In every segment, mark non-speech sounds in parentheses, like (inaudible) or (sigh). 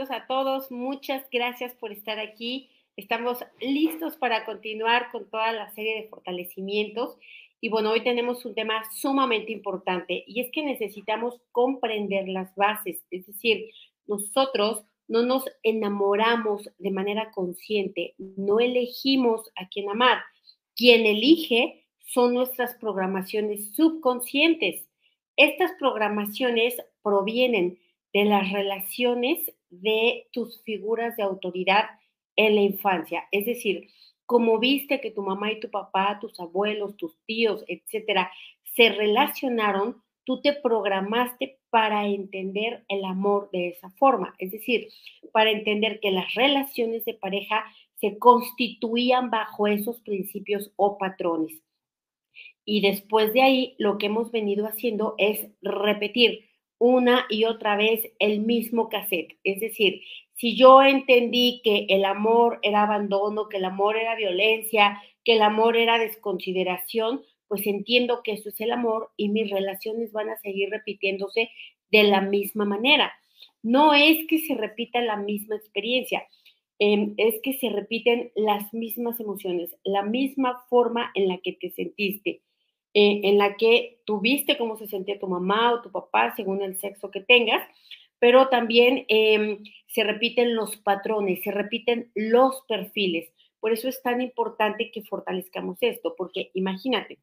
a todos, muchas gracias por estar aquí. Estamos listos para continuar con toda la serie de fortalecimientos. Y bueno, hoy tenemos un tema sumamente importante y es que necesitamos comprender las bases, es decir, nosotros no nos enamoramos de manera consciente, no elegimos a quién amar. Quien elige son nuestras programaciones subconscientes. Estas programaciones provienen de las relaciones de tus figuras de autoridad en la infancia. Es decir, como viste que tu mamá y tu papá, tus abuelos, tus tíos, etcétera, se relacionaron, tú te programaste para entender el amor de esa forma. Es decir, para entender que las relaciones de pareja se constituían bajo esos principios o patrones. Y después de ahí, lo que hemos venido haciendo es repetir una y otra vez el mismo cassette. Es decir, si yo entendí que el amor era abandono, que el amor era violencia, que el amor era desconsideración, pues entiendo que eso es el amor y mis relaciones van a seguir repitiéndose de la misma manera. No es que se repita la misma experiencia, em, es que se repiten las mismas emociones, la misma forma en la que te sentiste. Eh, en la que tuviste cómo se sentía tu mamá o tu papá según el sexo que tengas, pero también em, se repiten los patrones, se repiten los perfiles. Por eso es tan importante que fortalezcamos esto, porque imagínate,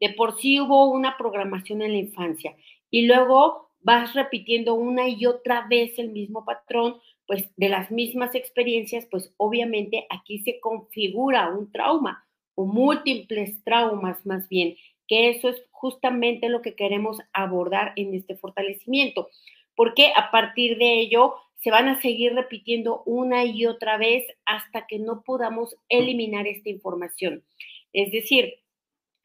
de por sí hubo una programación en la infancia y luego vas repitiendo una y otra vez el mismo patrón, pues de las mismas experiencias, pues obviamente aquí se configura un trauma múltiples traumas más bien, que eso es justamente lo que queremos abordar en este fortalecimiento, porque a partir de ello se van a seguir repitiendo una y otra vez hasta que no podamos eliminar esta información. Es decir,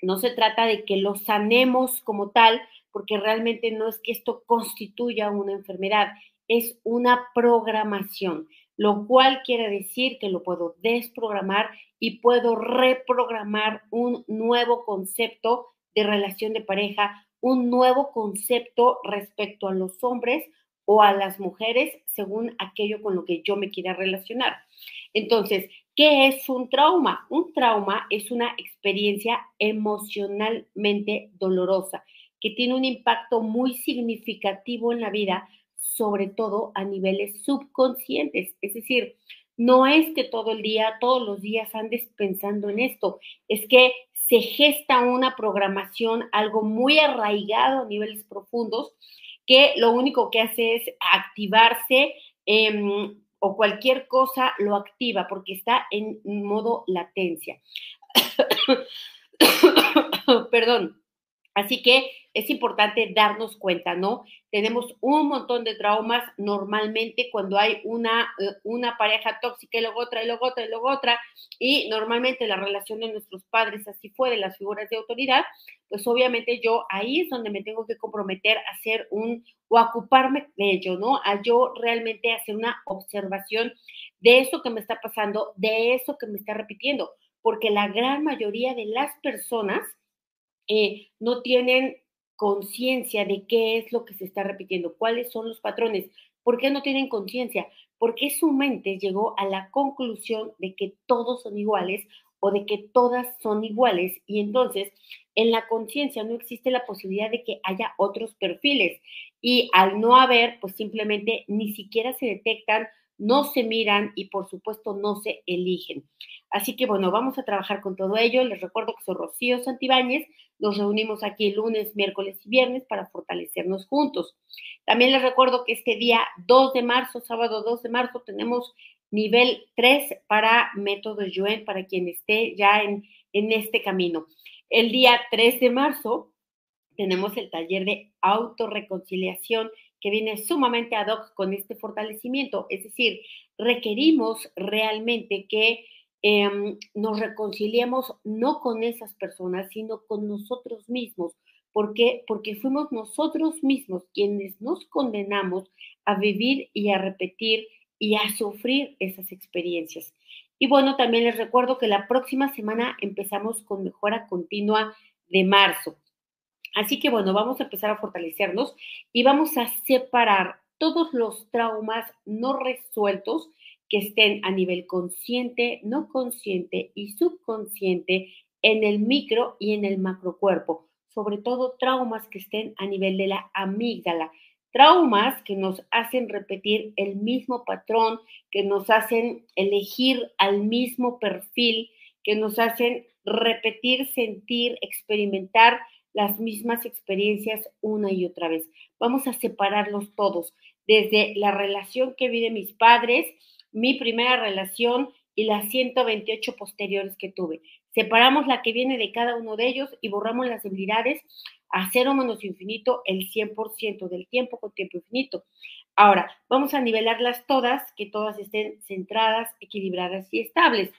no se trata de que lo sanemos como tal, porque realmente no es que esto constituya una enfermedad, es una programación lo cual quiere decir que lo puedo desprogramar y puedo reprogramar un nuevo concepto de relación de pareja, un nuevo concepto respecto a los hombres o a las mujeres según aquello con lo que yo me quiera relacionar. Entonces, ¿qué es un trauma? Un trauma es una experiencia emocionalmente dolorosa que tiene un impacto muy significativo en la vida sobre todo a niveles subconscientes. Es decir, no es que todo el día, todos los días andes pensando en esto, es que se gesta una programación, algo muy arraigado a niveles profundos, que lo único que hace es activarse em, o cualquier cosa lo activa porque está en modo latencia. (coughs) Perdón. Así que es importante darnos cuenta, ¿no? Tenemos un montón de traumas normalmente cuando hay una, eh, una pareja tóxica y luego otra y luego otra y luego otra, y normalmente la relación de nuestros padres así fue, de las figuras de autoridad, pues obviamente yo ahí es donde me tengo que comprometer a hacer un, o ocuparme de ello, ¿no? A yo realmente hacer una observación de eso que me está pasando, de eso que me está repitiendo, porque la gran mayoría de las personas, eh, no tienen conciencia de qué es lo que se está repitiendo, cuáles son los patrones. ¿Por qué no tienen conciencia? Porque su mente llegó a la conclusión de que todos son iguales o de que todas son iguales y entonces en la conciencia no existe la posibilidad de que haya otros perfiles y al no haber, pues simplemente ni siquiera se detectan, no se miran y por supuesto no se eligen. Así que bueno, vamos a trabajar con todo ello. Les recuerdo que soy Rocío Santibáñez. Nos reunimos aquí lunes, miércoles y viernes para fortalecernos juntos. También les recuerdo que este día 2 de marzo, sábado 2 de marzo, tenemos nivel 3 para método Yuen, para quien esté ya en, en este camino. El día 3 de marzo tenemos el taller de autorreconciliación que viene sumamente ad hoc con este fortalecimiento. Es decir, requerimos realmente que Em, nos reconciliemos no con esas personas, sino con nosotros mismos. ¿Por qué? Porque fuimos nosotros mismos quienes nos condenamos a vivir y a repetir y a sufrir esas experiencias. Y bueno, también les recuerdo que la próxima semana empezamos con mejora continua de marzo. Así que bueno, vamos a empezar a fortalecernos y vamos a separar todos los traumas no resueltos que estén a nivel consciente, no consciente y subconsciente en el micro y en el macrocuerpo, sobre todo traumas que estén a nivel de la amígdala, traumas que nos hacen repetir el mismo patrón, que nos hacen elegir al mismo perfil, que nos hacen repetir, sentir, experimentar las mismas experiencias una y otra vez. Vamos a separarlos todos, desde la relación que vi de mis padres, mi primera relación y las 128 posteriores que tuve. Separamos la que viene de cada uno de ellos y borramos las debilidades a cero menos infinito el 100% del tiempo con tiempo infinito. Ahora, vamos a nivelarlas todas, que todas estén centradas, equilibradas y estables.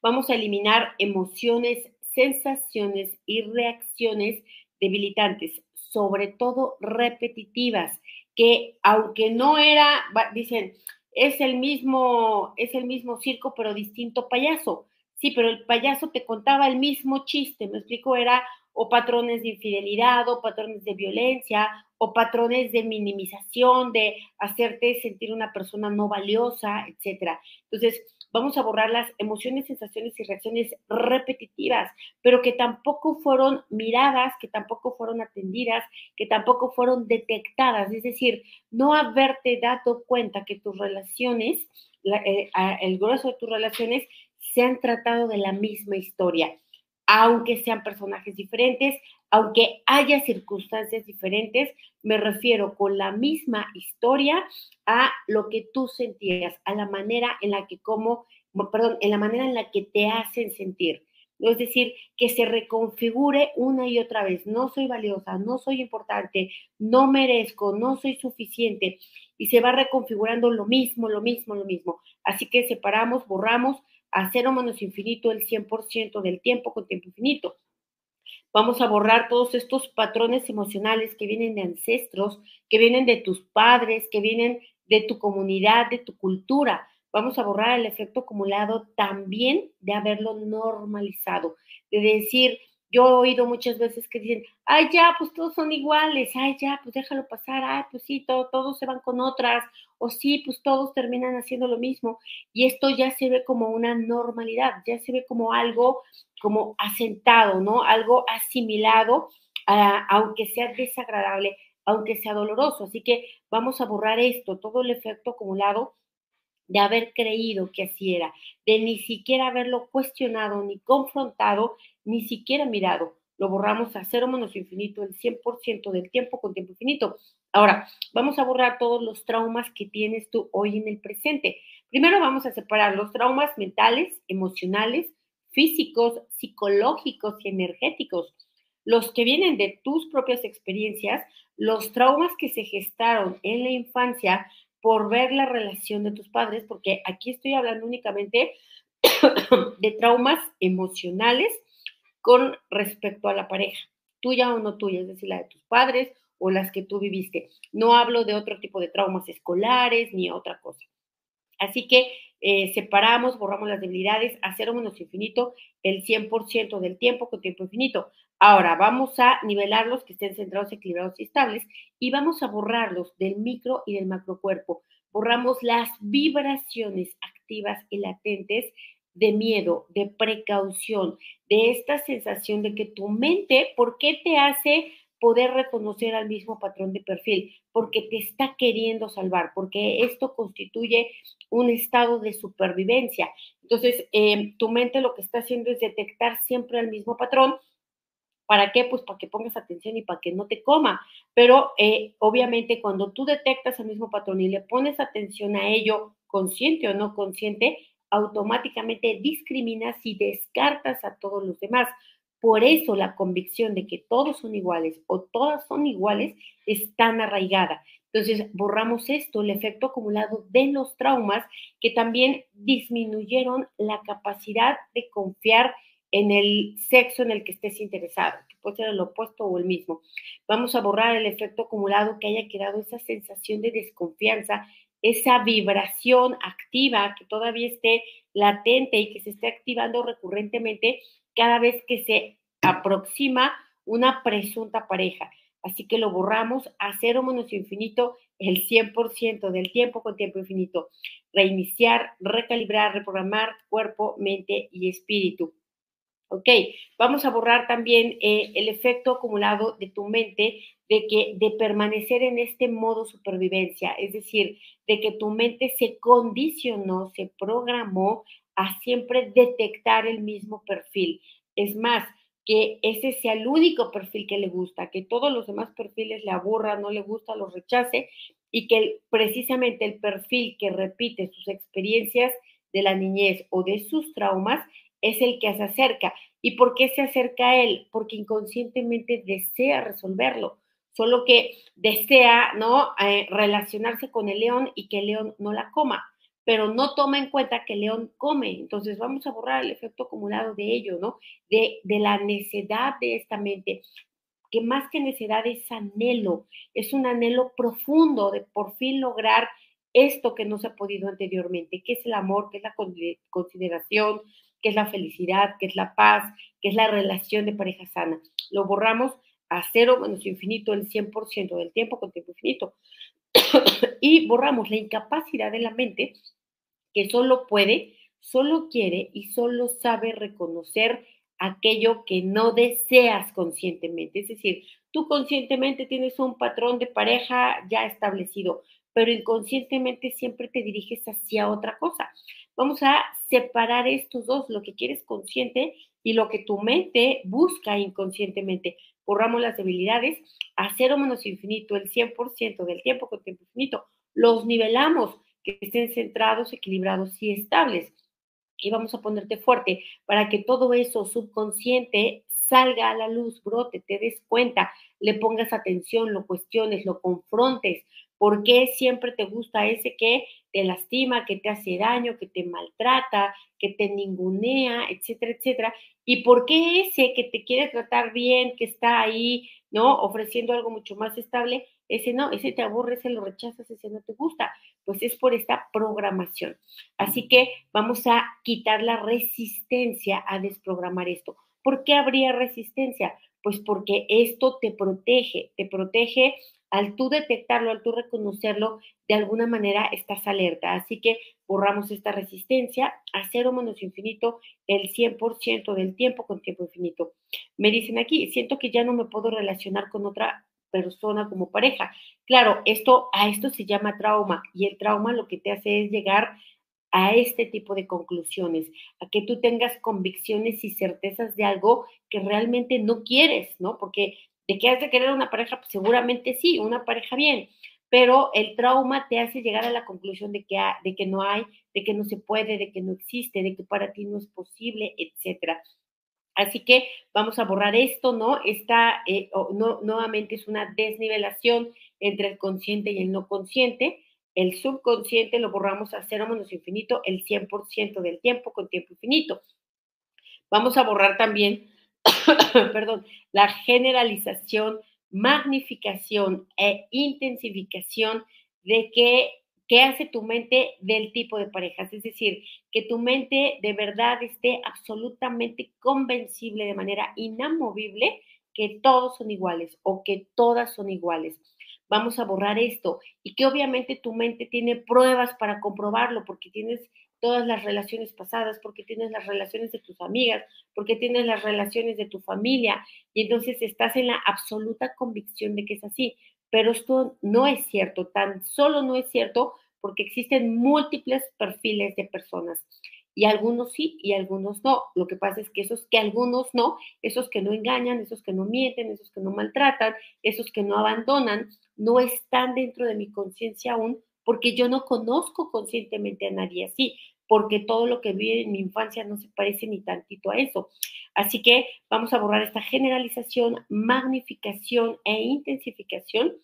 Vamos a eliminar emociones, sensaciones y reacciones debilitantes, sobre todo repetitivas, que aunque no era, dicen, es el mismo, es el mismo circo, pero distinto payaso. Sí, pero el payaso te contaba el mismo chiste, me explico, era o patrones de infidelidad, o patrones de violencia, o patrones de minimización, de hacerte sentir una persona no valiosa, etcétera. Entonces, vamos a borrar las emociones, sensaciones y reacciones repetitivas, pero que tampoco fueron miradas, que tampoco fueron atendidas, que tampoco fueron detectadas. Es decir, no haberte dado cuenta que tus relaciones, eh, el grueso de tus relaciones, se han tratado de la misma historia aunque sean personajes diferentes, aunque haya circunstancias diferentes, me refiero con la misma historia a lo que tú sentías, a la manera en la que como, perdón, en la manera en la que te hacen sentir. Es decir, que se reconfigure una y otra vez. No soy valiosa, no soy importante, no merezco, no soy suficiente. Y se va reconfigurando lo mismo, lo mismo, lo mismo. Así que separamos, borramos a cero menos infinito el 100% del tiempo con tiempo infinito. Vamos a borrar todos estos patrones emocionales que vienen de ancestros, que vienen de tus padres, que vienen de tu comunidad, de tu cultura. Vamos a borrar el efecto acumulado también de haberlo normalizado, de decir, yo he oído muchas veces que dicen, ay, ya, pues todos son iguales, ay, ya, pues déjalo pasar, ay, pues sí, todos se van con otras, o sí, pues todos terminan haciendo lo mismo. Y esto ya se ve como una normalidad, ya se ve como algo como asentado, ¿no? Algo asimilado, aunque sea desagradable, aunque sea doloroso. Así que vamos a borrar esto, todo el efecto acumulado de haber creído que así era, de ni siquiera haberlo cuestionado, ni confrontado, ni siquiera mirado. Lo borramos a cero menos infinito el 100% del tiempo con tiempo infinito. Ahora, vamos a borrar todos los traumas que tienes tú hoy en el presente. Primero vamos a separar los traumas mentales, emocionales, físicos, psicológicos y energéticos. Los que vienen de tus propias experiencias, los traumas que se gestaron en la infancia, por ver la relación de tus padres, porque aquí estoy hablando únicamente (coughs) de traumas emocionales con respecto a la pareja, tuya o no tuya, es decir, la de tus padres o las que tú viviste. No hablo de otro tipo de traumas escolares ni otra cosa. Así que eh, separamos, borramos las debilidades a cero menos infinito el 100% del tiempo con tiempo infinito. Ahora vamos a nivelarlos que estén centrados, equilibrados y estables y vamos a borrarlos del micro y del macrocuerpo. Borramos las vibraciones activas y latentes de miedo, de precaución, de esta sensación de que tu mente, ¿por qué te hace poder reconocer al mismo patrón de perfil? Porque te está queriendo salvar, porque esto constituye un estado de supervivencia. Entonces, eh, tu mente lo que está haciendo es detectar siempre el mismo patrón ¿Para qué? Pues para que pongas atención y para que no te coma. Pero eh, obviamente cuando tú detectas el mismo patrón y le pones atención a ello, consciente o no consciente, automáticamente discriminas y descartas a todos los demás. Por eso la convicción de que todos son iguales o todas son iguales es tan arraigada. Entonces, borramos esto, el efecto acumulado de los traumas que también disminuyeron la capacidad de confiar en el sexo en el que estés interesado, que puede ser el opuesto o el mismo. Vamos a borrar el efecto acumulado que haya quedado esa sensación de desconfianza, esa vibración activa que todavía esté latente y que se esté activando recurrentemente cada vez que se aproxima una presunta pareja. Así que lo borramos a cero menos infinito el 100% del tiempo con tiempo infinito. Reiniciar, recalibrar, reprogramar cuerpo, mente y espíritu. Ok, vamos a borrar también eh, el efecto acumulado de tu mente de que de permanecer en este modo supervivencia, es decir, de que tu mente se condicionó, se programó a siempre detectar el mismo perfil. Es más, que ese sea el único perfil que le gusta, que todos los demás perfiles le aburran, no le gusta, los rechace y que precisamente el perfil que repite sus experiencias de la niñez o de sus traumas es el que se acerca. ¿Y por qué se acerca a él? Porque inconscientemente desea resolverlo, solo que desea, ¿no? Eh, relacionarse con el león y que el león no la coma pero no toma en cuenta que león come. Entonces vamos a borrar el efecto acumulado de ello, ¿no? De, de la necedad de esta mente, que más que necedad es anhelo, es un anhelo profundo de por fin lograr esto que no se ha podido anteriormente, que es el amor, que es la consideración, que es la felicidad, que es la paz, que es la relación de pareja sana. Lo borramos a cero menos infinito el 100% del tiempo con tiempo infinito. (coughs) y borramos la incapacidad de la mente que solo puede, solo quiere y solo sabe reconocer aquello que no deseas conscientemente. Es decir, tú conscientemente tienes un patrón de pareja ya establecido, pero inconscientemente siempre te diriges hacia otra cosa. Vamos a separar estos dos, lo que quieres consciente y lo que tu mente busca inconscientemente. Borramos las debilidades a cero menos infinito, el 100% del tiempo con tiempo infinito. Los nivelamos que estén centrados, equilibrados y estables. Y vamos a ponerte fuerte para que todo eso subconsciente salga a la luz, brote, te des cuenta, le pongas atención, lo cuestiones, lo confrontes. ¿Por qué siempre te gusta ese que te lastima, que te hace daño, que te maltrata, que te ningunea, etcétera, etcétera? ¿Y por qué ese que te quiere tratar bien, que está ahí, ¿no? Ofreciendo algo mucho más estable, ese no, ese te aburre, ese lo rechazas, ese no te gusta, pues es por esta programación. Así que vamos a quitar la resistencia a desprogramar esto. ¿Por qué habría resistencia? Pues porque esto te protege, te protege al tú detectarlo, al tú reconocerlo, de alguna manera estás alerta. Así que borramos esta resistencia a cero menos infinito el 100% del tiempo con tiempo infinito. Me dicen aquí, siento que ya no me puedo relacionar con otra persona como pareja. Claro, esto a esto se llama trauma y el trauma lo que te hace es llegar a este tipo de conclusiones, a que tú tengas convicciones y certezas de algo que realmente no quieres, ¿no? Porque de que has de querer una pareja, pues seguramente sí, una pareja bien, pero el trauma te hace llegar a la conclusión de que, de que no hay, de que no se puede, de que no existe, de que para ti no es posible, etcétera. Así que vamos a borrar esto, ¿no? Esta eh, no, nuevamente es una desnivelación entre el consciente y el no consciente. El subconsciente lo borramos a cero menos infinito el 100% del tiempo con tiempo infinito. Vamos a borrar también, (coughs) perdón, la generalización, magnificación e intensificación de que ¿Qué hace tu mente del tipo de parejas? Es decir, que tu mente de verdad esté absolutamente convencible de manera inamovible que todos son iguales o que todas son iguales. Vamos a borrar esto y que obviamente tu mente tiene pruebas para comprobarlo porque tienes todas las relaciones pasadas, porque tienes las relaciones de tus amigas, porque tienes las relaciones de tu familia y entonces estás en la absoluta convicción de que es así pero esto no es cierto, tan solo no es cierto porque existen múltiples perfiles de personas y algunos sí y algunos no. Lo que pasa es que esos que algunos no, esos que no engañan, esos que no mienten, esos que no maltratan, esos que no abandonan, no están dentro de mi conciencia aún porque yo no conozco conscientemente a nadie así, porque todo lo que vi en mi infancia no se parece ni tantito a eso. Así que vamos a borrar esta generalización, magnificación e intensificación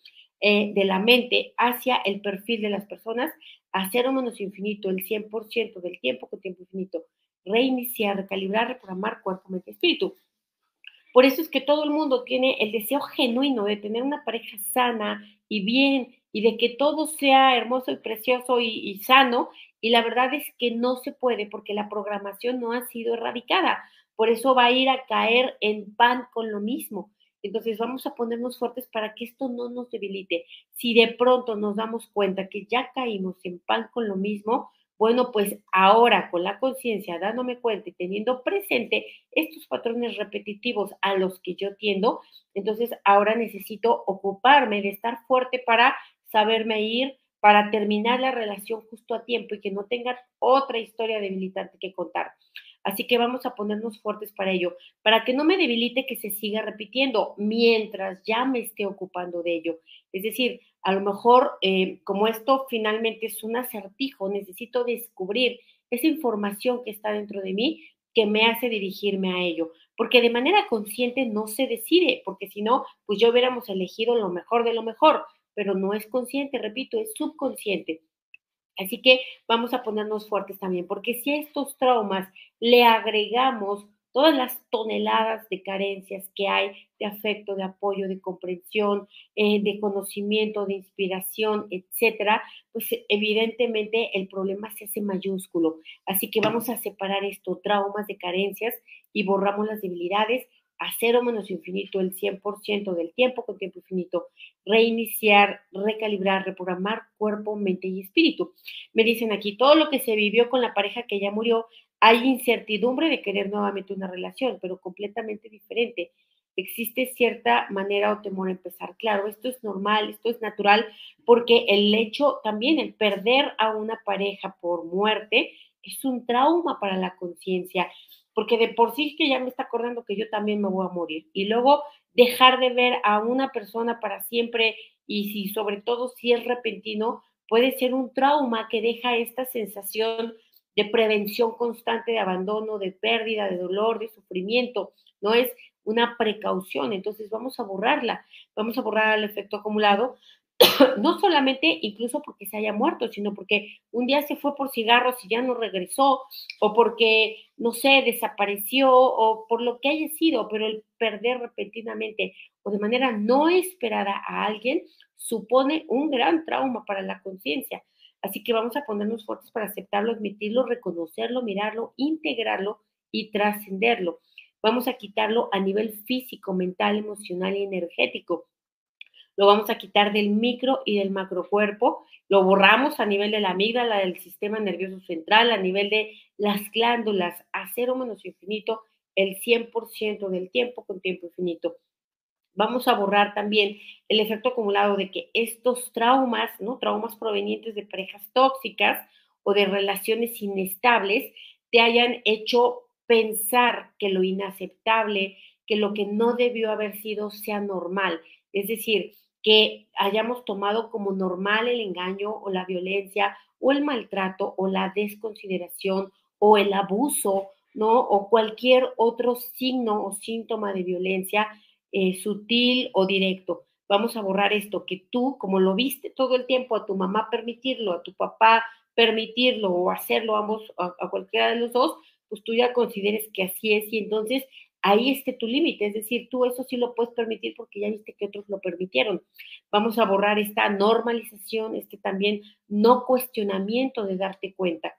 eh, de la mente hacia el perfil de las personas, a cero menos infinito, el 100% del tiempo con tiempo infinito, reiniciar, recalibrar, reprogramar cuerpo, mente, espíritu. Por eso es que todo el mundo tiene el deseo genuino de tener una pareja sana y bien y de que todo sea hermoso y precioso y sano. Y la verdad es que no se puede porque la programación no ha sido erradicada. Por eso va a ir a caer en pan con lo mismo. Entonces vamos a ponernos fuertes para que esto no nos debilite. Si de pronto nos damos cuenta que ya caímos en pan con lo mismo, bueno, pues ahora con la conciencia, dándome cuenta y teniendo presente estos patrones repetitivos a los que yo tiendo, entonces ahora necesito ocuparme de estar fuerte para saberme ir, para terminar la relación justo a tiempo y que no tenga otra historia debilitante que contar. Así que vamos a ponernos fuertes para ello, para que no me debilite que se siga repitiendo mientras ya me esté ocupando de ello. Es decir, a lo mejor eh, como esto finalmente es un acertijo, necesito descubrir esa información que está dentro de mí que me hace dirigirme a ello, porque de manera consciente no se decide, porque si no, pues ya hubiéramos elegido lo mejor de lo mejor, pero no es consciente, repito, es subconsciente. Así que vamos a ponernos fuertes también, porque si a estos traumas le agregamos todas las toneladas de carencias que hay de afecto, de apoyo, de comprensión, eh, de conocimiento, de inspiración, etcétera, pues evidentemente el problema se hace mayúsculo. Así que vamos a separar estos traumas de carencias y borramos las debilidades a cero menos infinito el 100% del tiempo con tiempo infinito, reiniciar, recalibrar, reprogramar cuerpo, mente y espíritu. Me dicen aquí, todo lo que se vivió con la pareja que ya murió, hay incertidumbre de querer nuevamente una relación, pero completamente diferente. Existe cierta manera o temor a empezar. Claro, esto es normal, esto es natural, porque el hecho también, el perder a una pareja por muerte, es un trauma para la conciencia porque de por sí que ya me está acordando que yo también me voy a morir. Y luego dejar de ver a una persona para siempre y si sobre todo si es repentino, puede ser un trauma que deja esta sensación de prevención constante de abandono, de pérdida, de dolor, de sufrimiento. No es una precaución, entonces vamos a borrarla, vamos a borrar el efecto acumulado (coughs) no solamente incluso porque se haya muerto, sino porque un día se fue por cigarros y ya no regresó, o porque, no sé, desapareció, o por lo que haya sido, pero el perder repentinamente o de manera no esperada a alguien supone un gran trauma para la conciencia. Así que vamos a ponernos fuertes para aceptarlo, admitirlo, reconocerlo, mirarlo, integrarlo y trascenderlo. Vamos a quitarlo a nivel físico, mental, emocional y energético lo vamos a quitar del micro y del macrocuerpo, lo borramos a nivel de la amígdala, del sistema nervioso central, a nivel de las glándulas, a cero menos infinito, el 100% del tiempo con tiempo infinito. Vamos a borrar también el efecto acumulado de que estos traumas, ¿no? Traumas provenientes de parejas tóxicas o de relaciones inestables, te hayan hecho pensar que lo inaceptable, que lo que no debió haber sido sea normal. Es decir, que hayamos tomado como normal el engaño o la violencia o el maltrato o la desconsideración o el abuso, ¿no? O cualquier otro signo o síntoma de violencia eh, sutil o directo. Vamos a borrar esto, que tú, como lo viste todo el tiempo, a tu mamá permitirlo, a tu papá permitirlo o hacerlo ambos, a, a cualquiera de los dos, pues tú ya consideres que así es y entonces ahí esté tu límite, es decir, tú eso sí lo puedes permitir porque ya viste que otros lo permitieron. Vamos a borrar esta normalización, este también no cuestionamiento de darte cuenta.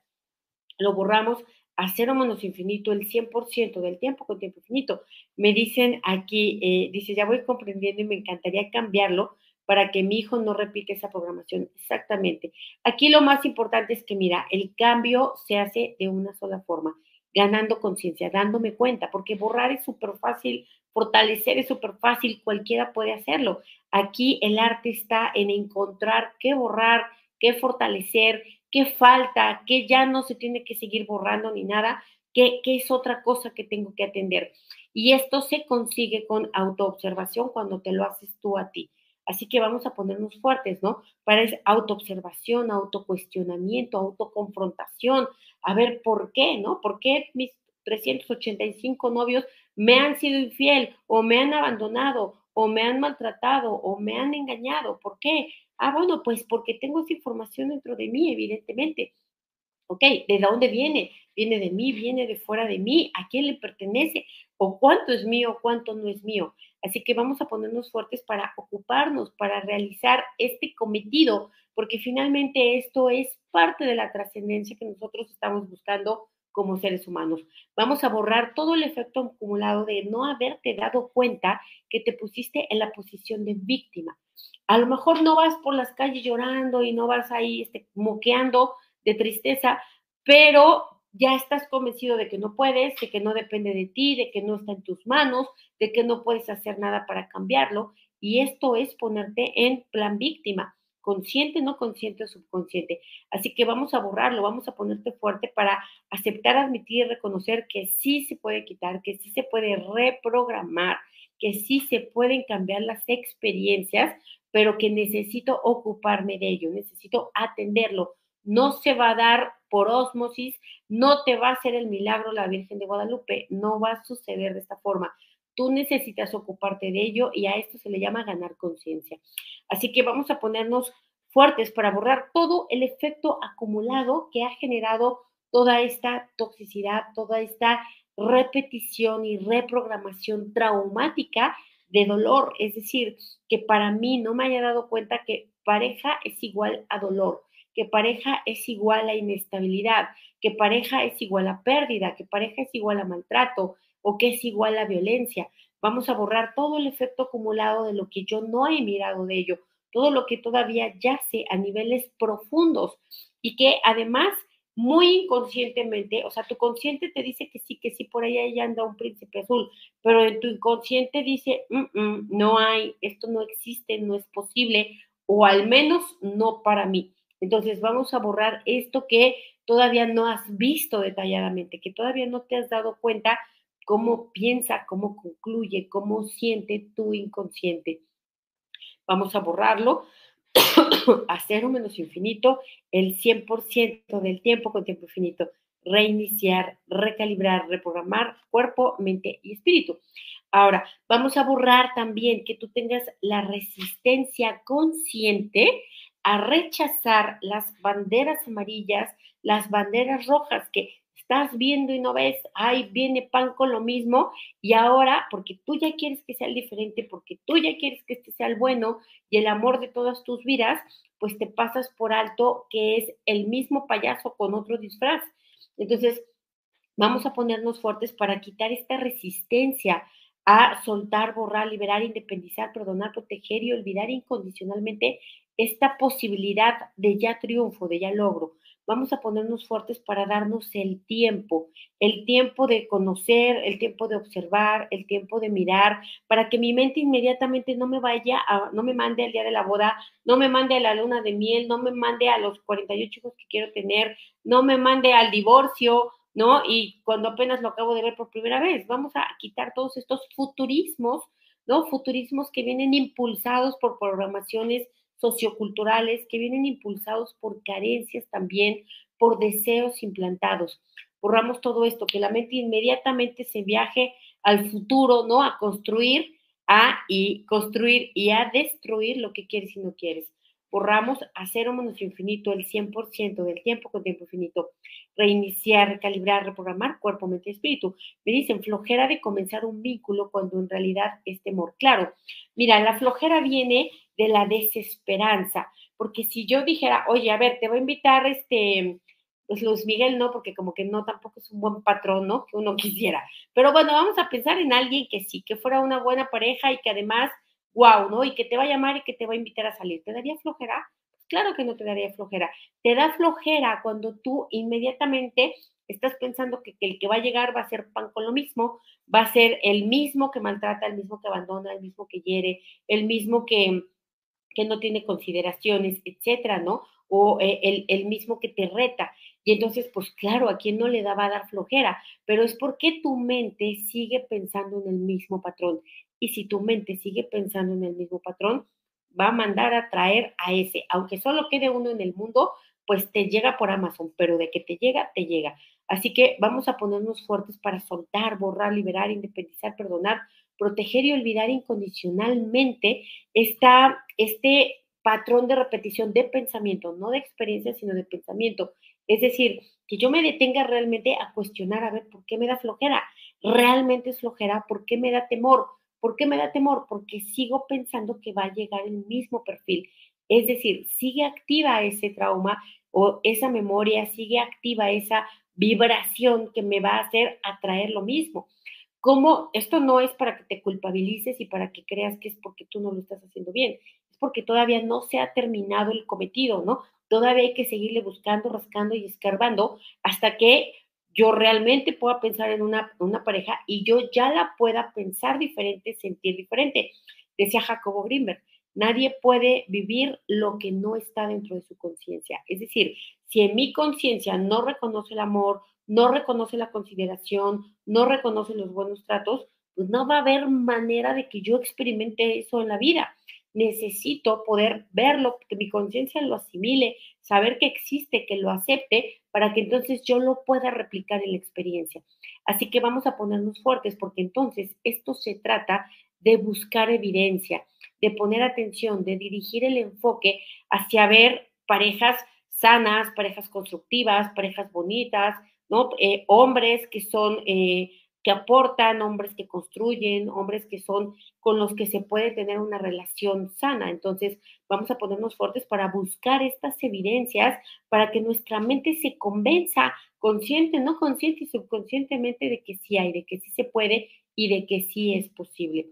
Lo borramos a cero menos infinito el 100% del tiempo con tiempo infinito. Me dicen aquí, eh, dice, ya voy comprendiendo y me encantaría cambiarlo para que mi hijo no repita esa programación. Exactamente. Aquí lo más importante es que, mira, el cambio se hace de una sola forma ganando conciencia, dándome cuenta, porque borrar es súper fácil, fortalecer es súper fácil, cualquiera puede hacerlo. Aquí el arte está en encontrar qué borrar, qué fortalecer, qué falta, qué ya no se tiene que seguir borrando ni nada, qué, es otra cosa que tengo que atender. Y esto se consigue con autoobservación cuando te lo haces tú a ti. Así que vamos a ponernos fuertes, ¿no? Para esa autoobservación, autocuestionamiento, autoconfrontación, a ver por qué, ¿no? ¿Por qué mis 385 novios me han sido infiel o me han abandonado o me han maltratado o me han engañado? ¿Por qué? Ah, bueno, pues porque tengo esa información dentro de mí, evidentemente. ¿Ok? ¿De dónde viene? ¿Viene de mí? ¿Viene de fuera de mí? ¿A quién le pertenece? ¿O cuánto es mío? ¿Cuánto no es mío? Así que vamos a ponernos fuertes para ocuparnos, para realizar este cometido, porque finalmente esto es parte de la trascendencia que nosotros estamos buscando como seres humanos. Vamos a borrar todo el efecto acumulado de no haberte dado cuenta que te pusiste en la posición de víctima. A lo mejor no vas por las calles llorando y no vas ahí este, moqueando de tristeza, pero ya estás convencido de que no puedes, de que no depende de ti, de que no está en tus manos, de que no puedes hacer nada para cambiarlo. Y esto es ponerte en plan víctima consciente, no consciente o subconsciente. Así que vamos a borrarlo, vamos a ponerte fuerte para aceptar, admitir y reconocer que sí se puede quitar, que sí se puede reprogramar, que sí se pueden cambiar las experiencias, pero que necesito ocuparme de ello, necesito atenderlo. No se va a dar por osmosis, no te va a hacer el milagro la Virgen de Guadalupe, no va a suceder de esta forma. Tú necesitas ocuparte de ello y a esto se le llama ganar conciencia. Así que vamos a ponernos fuertes para borrar todo el efecto acumulado que ha generado toda esta toxicidad, toda esta repetición y reprogramación traumática de dolor. Es decir, que para mí no me haya dado cuenta que pareja es igual a dolor, que pareja es igual a inestabilidad, que pareja es igual a pérdida, que pareja es igual a maltrato, o que es igual a violencia. Vamos a borrar todo el efecto acumulado de lo que yo no he mirado de ello, todo lo que todavía yace a niveles profundos y que además muy inconscientemente, o sea, tu consciente te dice que sí, que sí, por ahí anda un príncipe azul, pero en tu inconsciente dice, mm, mm, no hay, esto no existe, no es posible, o al menos no para mí. Entonces vamos a borrar esto que todavía no has visto detalladamente, que todavía no te has dado cuenta cómo piensa, cómo concluye, cómo siente tu inconsciente. Vamos a borrarlo (coughs) a cero menos infinito el 100% del tiempo con tiempo infinito. Reiniciar, recalibrar, reprogramar cuerpo, mente y espíritu. Ahora, vamos a borrar también que tú tengas la resistencia consciente a rechazar las banderas amarillas, las banderas rojas, que estás viendo y no ves, ay, viene pan con lo mismo, y ahora, porque tú ya quieres que sea el diferente, porque tú ya quieres que este sea el bueno y el amor de todas tus vidas, pues te pasas por alto que es el mismo payaso con otro disfraz. Entonces, vamos a ponernos fuertes para quitar esta resistencia a soltar, borrar, liberar, independizar, perdonar, proteger y olvidar incondicionalmente esta posibilidad de ya triunfo, de ya logro vamos a ponernos fuertes para darnos el tiempo, el tiempo de conocer, el tiempo de observar, el tiempo de mirar, para que mi mente inmediatamente no me vaya, a, no me mande al día de la boda, no me mande a la luna de miel, no me mande a los 48 hijos que quiero tener, no me mande al divorcio, ¿no? Y cuando apenas lo acabo de ver por primera vez, vamos a quitar todos estos futurismos, ¿no? Futurismos que vienen impulsados por programaciones socioculturales que vienen impulsados por carencias también, por deseos implantados. Borramos todo esto, que la mente inmediatamente se viaje al futuro, ¿no? A construir, a y construir y a destruir lo que quieres y no quieres. Borramos a cero menos infinito el 100% del tiempo con tiempo infinito. Reiniciar, recalibrar, reprogramar cuerpo, mente y espíritu. Me dicen flojera de comenzar un vínculo cuando en realidad es temor. Claro, mira, la flojera viene de la desesperanza, porque si yo dijera, oye, a ver, te voy a invitar este, pues Luis Miguel no, porque como que no, tampoco es un buen patrón, ¿no? Que uno (laughs) quisiera. Pero bueno, vamos a pensar en alguien que sí, que fuera una buena pareja y que además, wow, ¿no? Y que te va a llamar y que te va a invitar a salir. ¿Te daría flojera? Pues claro que no te daría flojera. Te da flojera cuando tú inmediatamente estás pensando que, que, el que va a llegar va a ser pan con lo mismo, va a ser el mismo que maltrata, el mismo que abandona, el mismo que hiere, el mismo que, que no tiene consideraciones, etcétera, ¿no? O eh, el, mismo que te reta. Y entonces, pues claro, a quien no le da va a dar flojera, pero es porque tu mente sigue pensando en el mismo patrón. Y si tu mente sigue pensando en el mismo patrón, va a mandar a traer a ese, aunque solo quede uno en el mundo, pues te llega por Amazon, pero de que te llega, te llega. Así que vamos a ponernos fuertes para soltar, borrar, liberar, independizar, perdonar, proteger y olvidar incondicionalmente esta, este patrón de repetición de pensamiento, no de experiencia, sino de pensamiento. Es decir, que yo me detenga realmente a cuestionar, a ver, ¿por qué me da flojera? ¿Realmente es flojera? ¿Por qué me da temor? ¿Por qué me da temor? Porque sigo pensando que va a llegar el mismo perfil. Es decir, sigue activa ese trauma o esa memoria, sigue activa esa vibración que me va a hacer atraer lo mismo. Como esto no es para que te culpabilices y para que creas que es porque tú no lo estás haciendo bien, es porque todavía no se ha terminado el cometido, ¿no? Todavía hay que seguirle buscando, rascando y escarbando hasta que yo realmente pueda pensar en una, una pareja y yo ya la pueda pensar diferente, sentir diferente. Decía Jacobo Grimberg, nadie puede vivir lo que no está dentro de su conciencia. Es decir, si en mi conciencia no reconoce el amor, no reconoce la consideración, no reconoce los buenos tratos, pues no va a haber manera de que yo experimente eso en la vida. Necesito poder verlo, que mi conciencia lo asimile, saber que existe, que lo acepte, para que entonces yo lo pueda replicar en la experiencia. Así que vamos a ponernos fuertes, porque entonces esto se trata de buscar evidencia, de poner atención, de dirigir el enfoque hacia ver parejas sanas, parejas constructivas, parejas bonitas, Eh, hombres que son, eh, que aportan, hombres que construyen, hombres que son con los que se puede tener una relación sana. Entonces, vamos a ponernos fuertes para buscar estas evidencias para que nuestra mente se convenza, consciente, no consciente y subconscientemente, de que sí hay, de que sí se puede y de que sí es posible.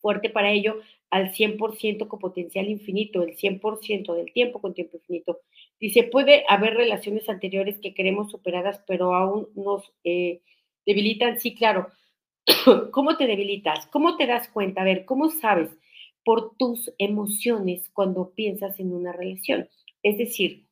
Fuerte para ello al 100% con potencial infinito, el 100% del tiempo con tiempo infinito. Dice, puede haber relaciones anteriores que queremos superadas, pero aún nos eh, debilitan. Sí, claro. (coughs) ¿Cómo te debilitas? ¿Cómo te das cuenta? A ver, ¿cómo sabes? Por tus emociones cuando piensas en una relación. Es decir,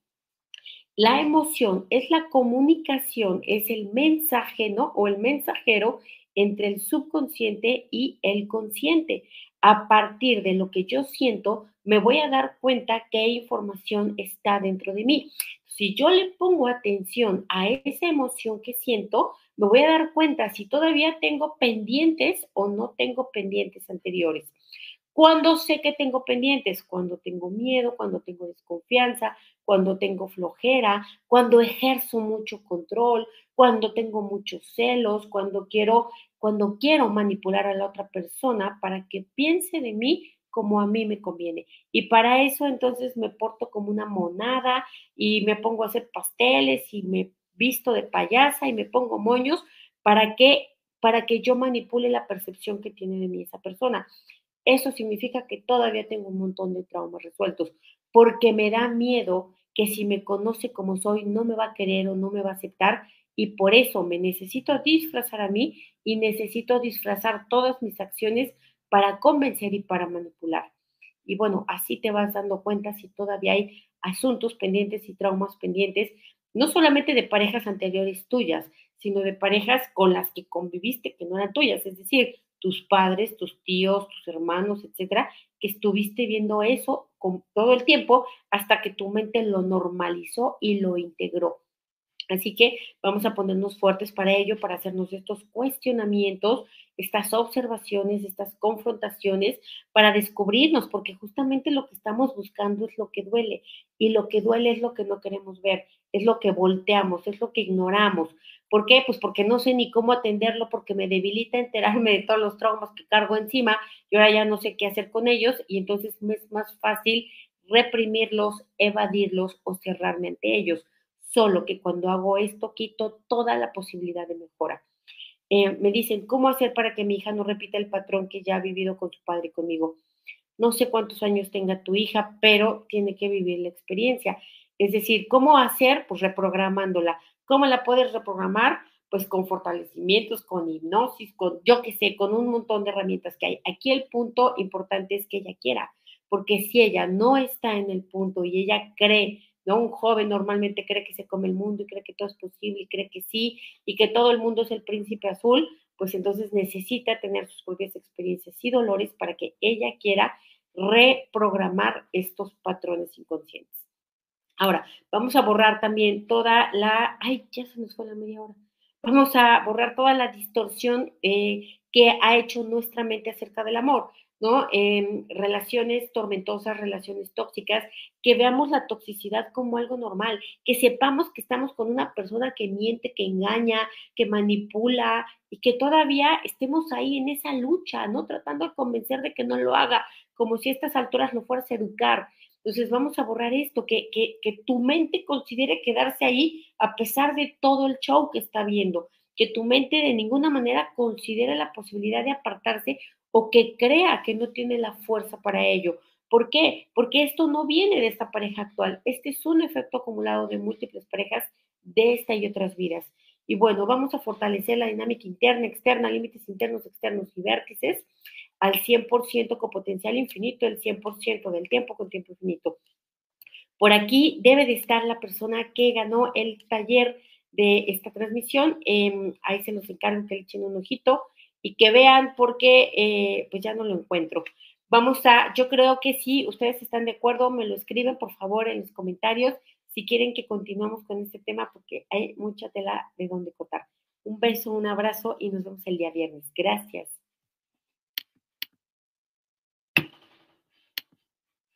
la emoción es la comunicación, es el mensaje, ¿no? O el mensajero entre el subconsciente y el consciente a partir de lo que yo siento, me voy a dar cuenta qué información está dentro de mí. Si yo le pongo atención a esa emoción que siento, me voy a dar cuenta si todavía tengo pendientes o no tengo pendientes anteriores. ¿Cuándo sé que tengo pendientes? Cuando tengo miedo, cuando tengo desconfianza, cuando tengo flojera, cuando ejerzo mucho control, cuando tengo muchos celos, cuando quiero cuando quiero manipular a la otra persona para que piense de mí como a mí me conviene. Y para eso entonces me porto como una monada y me pongo a hacer pasteles y me visto de payasa y me pongo moños para que para que yo manipule la percepción que tiene de mí esa persona. Eso significa que todavía tengo un montón de traumas resueltos, porque me da miedo que si me conoce como soy no me va a querer o no me va a aceptar y por eso me necesito disfrazar a mí y necesito disfrazar todas mis acciones para convencer y para manipular. Y bueno, así te vas dando cuenta si todavía hay asuntos pendientes y traumas pendientes, no solamente de parejas anteriores tuyas, sino de parejas con las que conviviste que no eran tuyas, es decir, tus padres, tus tíos, tus hermanos, etcétera, que estuviste viendo eso con todo el tiempo hasta que tu mente lo normalizó y lo integró. Así que vamos a ponernos fuertes para ello, para hacernos estos cuestionamientos, estas observaciones, estas confrontaciones, para descubrirnos, porque justamente lo que estamos buscando es lo que duele y lo que duele es lo que no queremos ver, es lo que volteamos, es lo que ignoramos. ¿Por qué? Pues porque no sé ni cómo atenderlo, porque me debilita enterarme de todos los traumas que cargo encima y ahora ya no sé qué hacer con ellos y entonces me es más fácil reprimirlos, evadirlos o cerrarme ante ellos solo que cuando hago esto quito toda la posibilidad de mejora. Eh, me dicen, ¿cómo hacer para que mi hija no repita el patrón que ya ha vivido con su padre y conmigo? No sé cuántos años tenga tu hija, pero tiene que vivir la experiencia. Es decir, ¿cómo hacer? Pues reprogramándola. ¿Cómo la puedes reprogramar? Pues con fortalecimientos, con hipnosis, con yo qué sé, con un montón de herramientas que hay. Aquí el punto importante es que ella quiera, porque si ella no está en el punto y ella cree ¿no? Un joven normalmente cree que se come el mundo y cree que todo es posible y cree que sí y que todo el mundo es el príncipe azul, pues entonces necesita tener sus propias experiencias y dolores para que ella quiera reprogramar estos patrones inconscientes. Ahora, vamos a borrar también toda la, ay, ya se nos fue la media hora. Vamos a borrar toda la distorsión eh, que ha hecho nuestra mente acerca del amor. ¿No? Relaciones tormentosas, relaciones tóxicas, que veamos la toxicidad como algo normal, que sepamos que estamos con una persona que miente, que engaña, que manipula y que todavía estemos ahí en esa lucha, ¿no? Tratando de convencer de que no lo haga, como si a estas alturas lo fueras a educar. Entonces vamos a borrar esto, que, que, que tu mente considere quedarse ahí a pesar de todo el show que está viendo, que tu mente de ninguna manera considere la posibilidad de apartarse o que crea que no tiene la fuerza para ello. ¿Por qué? Porque esto no viene de esta pareja actual. Este es un efecto acumulado de múltiples parejas de esta y otras vidas. Y bueno, vamos a fortalecer la dinámica interna, externa, límites internos, externos y vértices al 100% con potencial infinito, el 100% del tiempo con tiempo infinito. Por aquí debe de estar la persona que ganó el taller de esta transmisión. Em, ahí se los encargo que le echen un ojito y que vean porque eh, pues ya no lo encuentro. Vamos a, yo creo que si ustedes están de acuerdo, me lo escriben por favor en los comentarios si quieren que continuemos con este tema porque hay mucha tela de donde cortar. Un beso, un abrazo y nos vemos el día viernes. Gracias.